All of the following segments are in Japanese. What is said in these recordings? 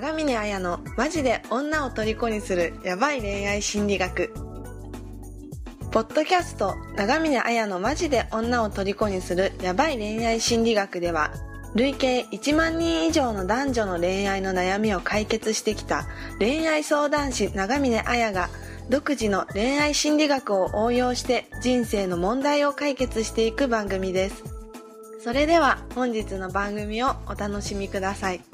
長峰綾のマジで女を虜にするヤバい恋愛心理学。ポッドキャスト長峰綾のマジで女を虜にするヤバい恋愛心理学では累計1万人以上の男女の恋愛の悩みを解決してきた恋愛相談師長峰綾が独自の恋愛心理学を応用して人生の問題を解決していく番組です。それでは本日の番組をお楽しみください。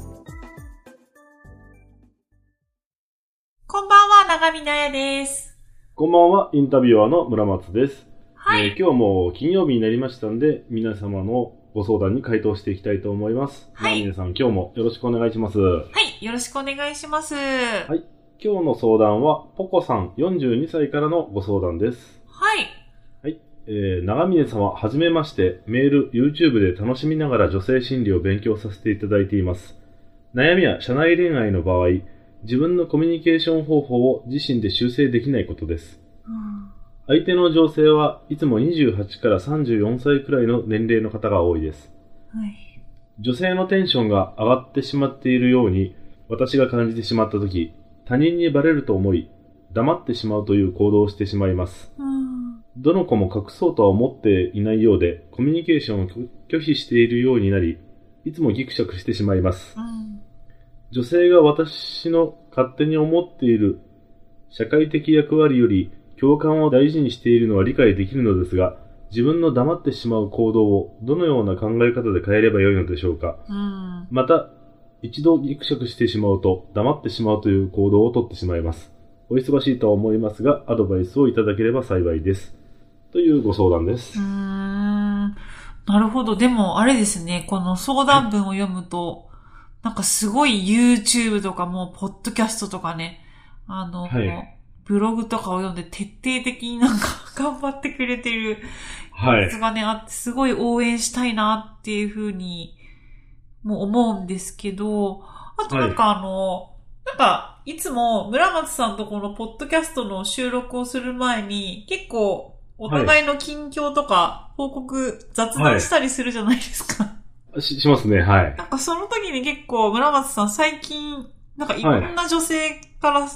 こんばんは、長見なやです。こんばんは、インタビュアーの村松です。はい。えー今日も金曜日になりましたんで、皆様のご相談に回答していきたいと思います。はい皆さん、今日もよろしくお願いします。ははい。よろしくお願いします。はい。い。今日の相談は、ポコさん42歳からのご相談です。はい。えー、長峰様、はじめまして、メール、YouTube で楽しみながら女性心理を勉強させていただいています。悩みは社内恋愛の場合、自分のコミュニケーション方法を自身で修正できないことです。相手の女性はいつも28から34歳くらいの年齢の方が多いです。はい。女性のテンションが上がってしまっているように私が感じてしまったとき、他人にバレると思い、黙ってしまうという行動をしてしまいます。うん。どの子も隠そうとは思っていないようで、コミュニケーションを拒拒否しているようになり、いつもギクシャクしてしまいます。うん。女性が私の勝手に思っている社会的役割より共感を大事にしているのは理解できるのですが、自分の黙ってしまう行動をどのような考え方で変えればよいのでしょうかうん。また、一度ギクシャクしてしまうと黙ってしまうという行動をとってしまいます。お忙しいとは思いますが、アドバイスをいただければ幸いです。というご相談ですうー。ん。なるほど。でも、あれですね。この相談文を読むと、なんかすごい YouTube とかも、ポッドキャストとかね、あの、はいブログとかを読んで徹底的になんか 頑張ってくれてるはいやつ。がね、あって、すごい応援したいなっていうふうに、もう思うんですけど、あとなんかあの、なんか、いつも村松さんとこのポッドキャストの収録をする前に、結構、お互いの近況とか、報告、雑談したりするじゃないですか。し、しますね、はい。なんかその時に結構村松さん最近、なんかいろんな女性から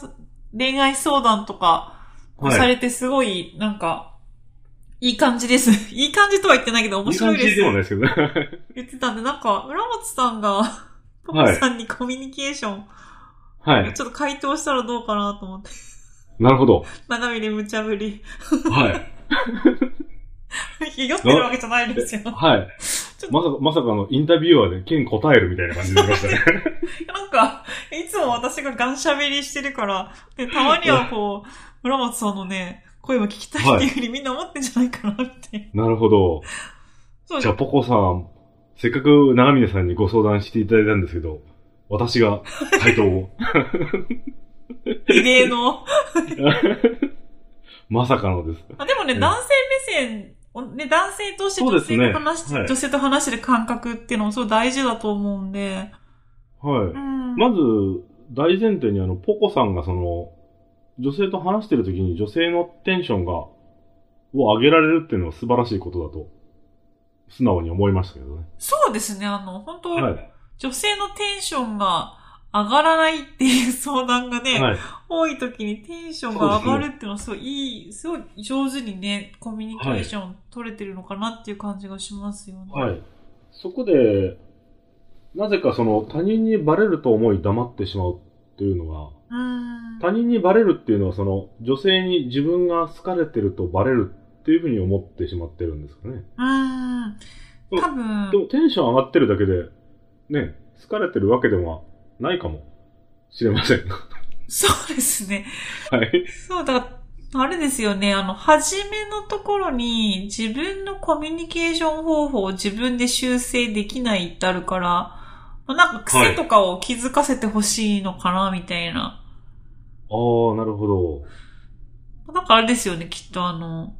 恋愛相談とかはい。されてすごい、なんか、いい感じです。いい感じとは言ってないけど面白いです。いい感じでもないですけどね。言ってたんで、なんか、村松さんが、ポコはいさんにコミュニケーション、はい。ちょっと回答したらどうかなと思って。なるほど。長見で無茶ぶり。はい。酔ってるわけじゃないですよ。はい。まさか、まさかのインタビュアーで剣答えるみたいな感じになりましたね。なんか、いつも私がガンしゃべりしてるから、でたまにはこう、村松さんのね、声も聞きたいっていうふうにみんな思ってんじゃないかなって。なるほど。そうじゃあ、ポコさん、せっかく長峰さんにご相談していただいたんですけど、私が回答を。異例の。まさかのです。あでもね、うん男性目線、おね、男性として女性と話し、はい女性と話してる感覚っていうのもすごい大事だと思うんで。はい。うん。まず、大前提にあの、ポコさんがその、女性と話してる時に女性のテンションが、を上げられるっていうのは素晴らしいことだと、素直に思いましたけどね。そうですね、あの、本当、はい。女性のテンションが上がらないっていう相談がね、はい。多い時にテンションが上がるっていうのはすごいいい、すごい上手にね、コミュニケーション取れてるのかなっていう感じがしますよね。はい。そこで、なぜかその他人にバレると思い黙ってしまうっていうのは。他人にバレるっていうのはその女性に自分が好かれてるとバレるっていうふうに思ってしまってるんですかね。うーん。多分で、もテンション上がってるだけで、ね、好かれてるわけではないかもしれません。そうですね。はい。そう、だから、あれですよね、あの、初めのところに自分のコミュニケーション方法を自分で修正できないってあるから、まあなんか癖とかを気づかせてほしいのかな、みたいな。ああ、なるほど。なんかあれですよね、きっとあの、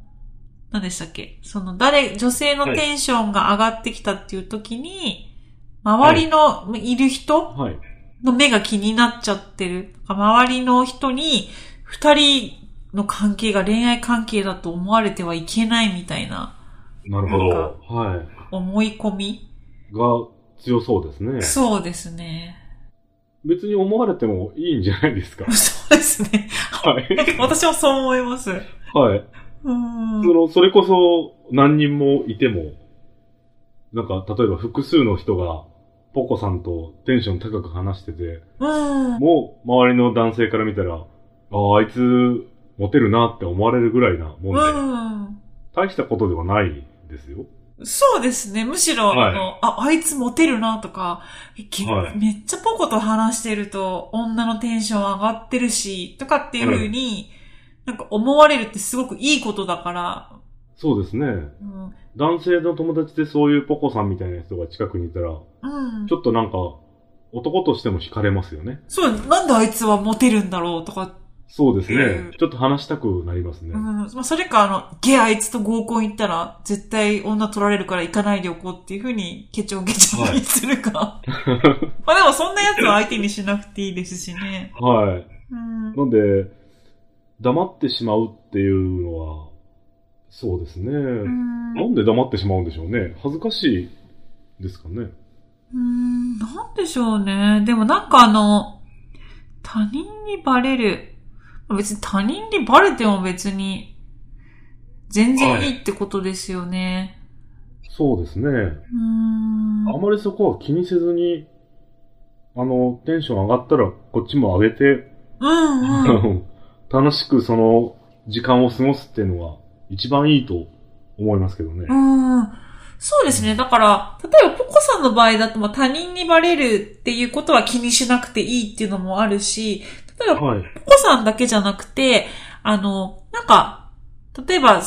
何でしたっけ？その誰、女性のテンションが上がってきたっていう時に、周りのいる人はい。の目が気になっちゃってる。周りの人に、二人の関係が恋愛関係だと思われてはいけないみたいななるほど。はい。思い込み？が強そうですね。そうですね。別に思われてもいいんじゃないですか。そうですね。はい。私もそう思います。はい。うん。その、それこそ何人もいても、なんか、例えば複数の人が、ポコさんとテンション高く話してて、うん、もう、周りの男性から見たら、ああ、あいつ、モテるなって思われるぐらいなもんで、うん、大したことではないですよ。そうですね。むしろ、はい、あの、あ、あいつモテるなとか、はい、めっちゃポコと話してると女のテンション上がってるし、とかっていうふうに、なんか思われるってすごくいいことだから。そうですね。うん、男性の友達でそういうポコさんみたいな人が近くにいたら、うん、ちょっとなんか、男としても惹かれますよね。そう、なんであいつはモテるんだろうとかそうですね。ちょっと話したくなりますね。うん。まあ、それか、あの、ゲあいつと合コン行ったら、絶対女取られるから行かないでおこうっていうふうに、ケチョンケチョンにするか。はい、まあでも、そんなやつは相手にしなくていいですしね。はい。うん、なんで、黙ってしまうっていうのは、そうですね。んなんで黙ってしまうんでしょうね。恥ずかしいですかね。うん、なんでしょうね。でもなんかあの、他人にバレる。別に他人にバレても別に、全然いいってことですよね。はい、そうですね。うん。あまりそこは気にせずに、あの、テンション上がったらこっちも上げて、うんうん、楽しくその時間を過ごすっていうのは一番いいと思いますけどね。うん。そうですね。だから、例えばポコさんの場合だと、まあ、他人にバレるっていうことは気にしなくていいっていうのもあるし、例えば、はい、ポコさんだけじゃなくて、あの、なんか、例えば、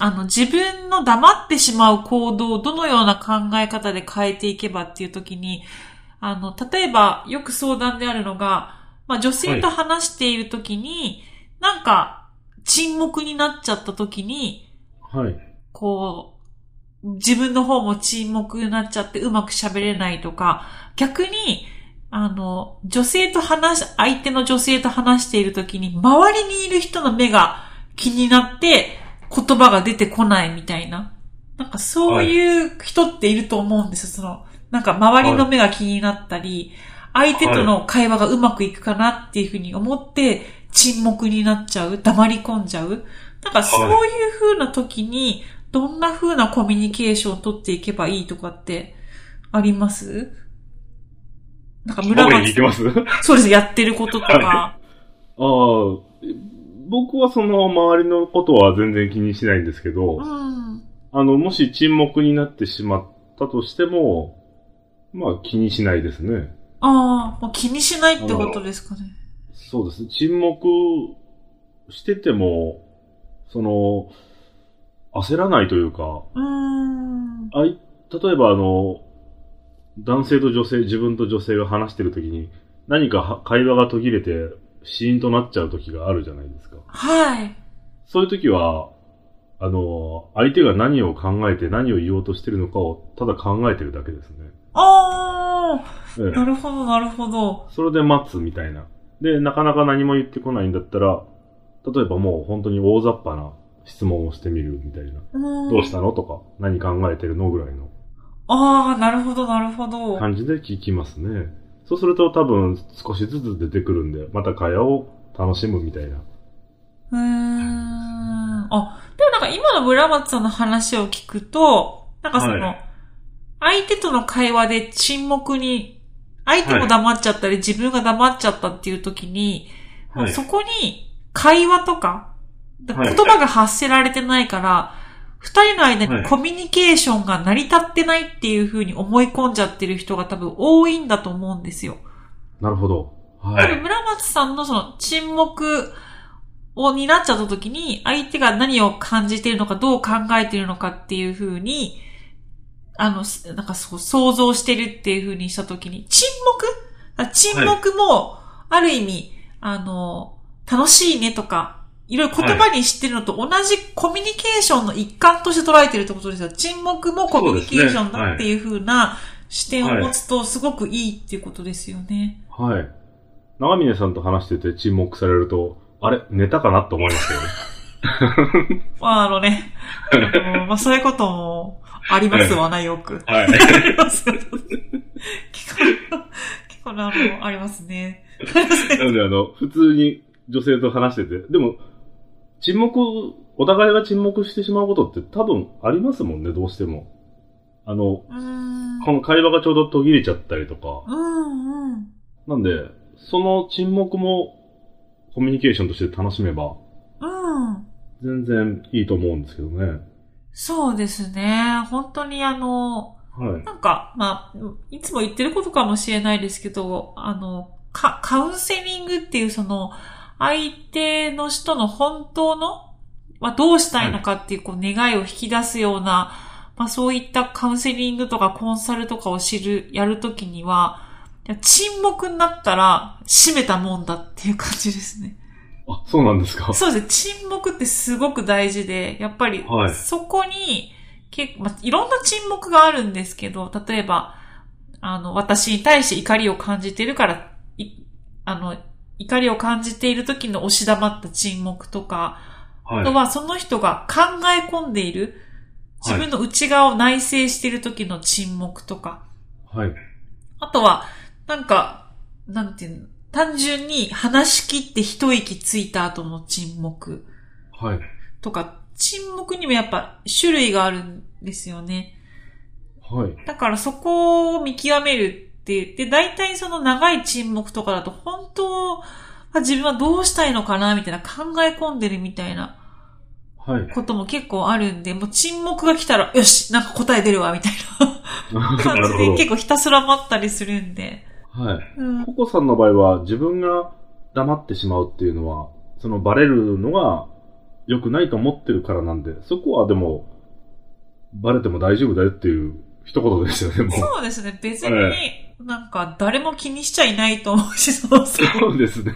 あの、自分の黙ってしまう行動をどのような考え方で変えていけばっていう時に、あの、例えば、よく相談であるのが、まあ、女性と話している時に、はい、なんか、沈黙になっちゃった時に、はい。こう、自分の方も沈黙になっちゃってうまく喋れないとか、逆に、あの、女性と話し、相手の女性と話しているときに、周りにいる人の目が気になって、言葉が出てこないみたいな。なんかそういう人っていると思うんですよ。その、なんか周りの目が気になったり、相手との会話がうまくいくかなっていうふうに思って、沈黙になっちゃう、黙り込んじゃう。なんかそういう風な時に、どんな風なコミュニケーションを取っていけばいいとかってあります？なんか村松。にてます？そうです、やってることとか。はい、ああ、僕はその周りのことは全然気にしないんですけど、うん、あの、もし沈黙になってしまったとしても、まあ気にしないですね。ああ、もう気にしないってことですかね。そうです。沈黙してても、その、焦らないというか、うん。あい、例えばあの、男性と女性、自分と女性が話してるときに、何か会話が途切れて、シーンとなっちゃう時があるじゃないですか。はい。そういう時は、あの、相手が何を考えて何を言おうとしてるのかをただ考えてるだけですね。ああ、ええ、なるほど、なるほど。それで待つみたいな。で、なかなか何も言ってこないんだったら、例えばもう本当に大雑把な質問をしてみるみたいな。どうしたのとか、何考えてるのぐらいの。ああ、なるほど、なるほど。感じで聞きますね。そうすると多分少しずつ出てくるんで、また会話を楽しむみたいな。うーん。あ、でもなんか今の村松さんの話を聞くと、なんかその、はい、相手との会話で沈黙に、相手も黙っちゃったり、はい、自分が黙っちゃったっていう時に、はい、そこに会話とか、言葉が発せられてないから、二人の間にコミュニケーションが成り立ってないっていう風に思い込んじゃってる人が多分多いんだと思うんですよ。なるほど。はい。多分村松さんのその沈黙をになっちゃった時に、相手が何を感じているのか、どう考えているのかっていう風に、あの、なんかそう、想像してるっていう風にした時に、沈黙？沈黙も、ある意味、はい、あの、楽しいねとか、いろいろ言葉にしてるのと同じコミュニケーションの一環として捉えてるってことですよ。沈黙もコミュニケーションだっていうふうな視点を持つとすごくいいっていうことですよね。はい。長峰さんと話してて沈黙されると、あれ？寝たかな？と思いますけどね。まあ、あのね、あのまあ、そういうこともありますわな、よく。はい。聞か構あの、ありますね。なのであの、普通に女性と話してて、でも、沈黙、お互いが沈黙してしまうことって多分ありますもんね、どうしても。あの、この会話がちょうど途切れちゃったりとか。うんうん。なんで、その沈黙もコミュニケーションとして楽しめば、うん。全然いいと思うんですけどね。そうですね。本当にあの、はい、なんか、まあ、いつも言ってることかもしれないですけど、あの、カウンセリングっていうその、相手の人の本当の、まあ、どうしたいのかっていうこう願いを引き出すような、まあ、そういったカウンセリングとかコンサルとかを知る、やるときには、沈黙になったら閉めたもんだっていう感じですね。あ、そうなんですか。そうです。ね。沈黙ってすごく大事で、やっぱり、そこに、結構、まあ、いろんな沈黙があるんですけど、例えば、あの、私に対して怒りを感じているから、い、あの、怒りを感じている時の押し黙った沈黙とか、はい、あとはその人が考え込んでいる、自分の内側を内省している時の沈黙とか、はい。あとは、なんか、なんていうの、単純に話し切って一息ついた後の沈黙。はい。とか、沈黙にもやっぱ種類があるんですよね。はい。だからそこを見極めるって言って、大体その長い沈黙とかだと本当は自分はどうしたいのかなみたいな考え込んでるみたいなことも結構あるんで、もう沈黙が来たら、よしなんか答え出るわみたいな 感じで結構ひたすら待ったりするんで。はい。うん、ココさんの場合は自分が黙ってしまうっていうのは、そのバレるのが良くないと思ってるからなんで、そこはでも、バレても大丈夫だよっていう一言ですよね、もう。そうですね。別に、なんか誰も気にしちゃいないと思うし、そうそうですね。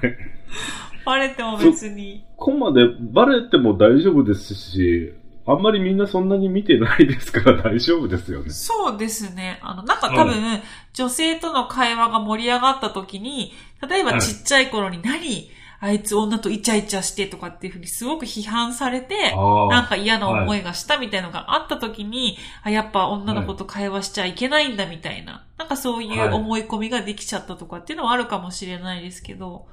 バレても別に。ここまでバレても大丈夫ですし、あんまりみんなそんなに見てないですから大丈夫ですよね。そうですね。あの、なんか多分、女性との会話が盛り上がった時に、例えばちっちゃい頃に何、あいつ女とイチャイチャしてとかっていうふうにすごく批判されて、なんか嫌な思いがしたみたいなのがあった時に、はい、あやっぱ女の子と会話しちゃいけないんだみたいな、なんかそういう思い込みができちゃったとかっていうのはあるかもしれないですけど。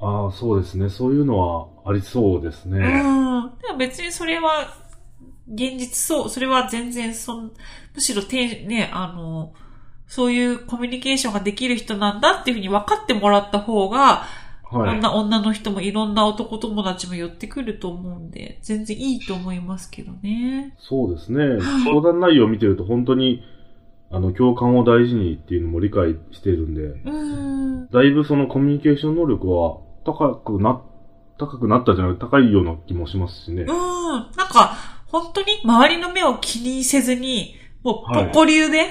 ああ、そうですね。そういうのはありそうですね。うん。でも別にそれは、現実そう、それは全然そん、むしろて、ね、あの、そういうコミュニケーションができる人なんだっていうふうに分かってもらった方が、はい、んな女の人もいろんな男友達も寄ってくると思うんで、全然いいと思いますけどね。そうですね。相談内容を見てると本当に、あの、共感を大事にっていうのも理解しているんで、うんだいぶそのコミュニケーション能力は高くな、高くなったじゃなくて高いような気もしますしね。うん。なんか、本当に周りの目を気にせずに、もうポコ流で、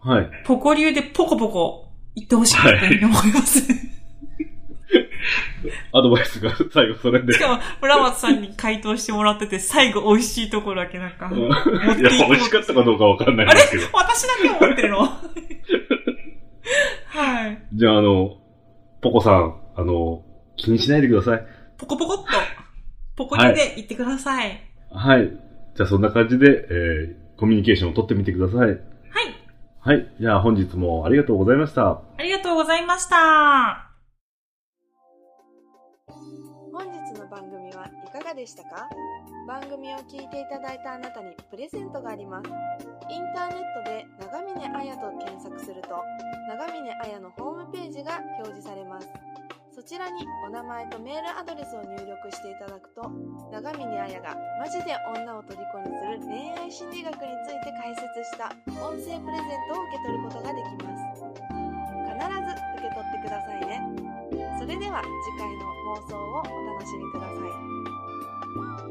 はい。ポコ流でポコポコ言ってほしいというふうに思います。は いアドバイスが最後それで。しかも、村松さんに回答してもらってて、最後美味しいところだけなんか、いや、美味しかったかどうかわかんないんですけど。私だけ思ってるの？はい。じゃあ、あの、ポコさん、あの、気にしないでください。ポコポコっと、ポコにで言ってください。はい。はい、じゃあ、そんな感じで、えー、コミュニケーションを取ってみてください。はい。はい。じゃあ、本日もありがとうございました。ありがとうございました。でしたか？番組を聞いていただいたあなたにプレゼントがあります。インターネットで長峰彩と検索すると、長峰彩のホームページが表示されます。ちらにお名前とメールアドレスを入力していただくと、長峰彩がマジで女を虜にする恋愛心理学について解説した音声プレゼントを受け取ることができます。必ず受け取ってくださいね。それでは次回の放送をお楽しみください。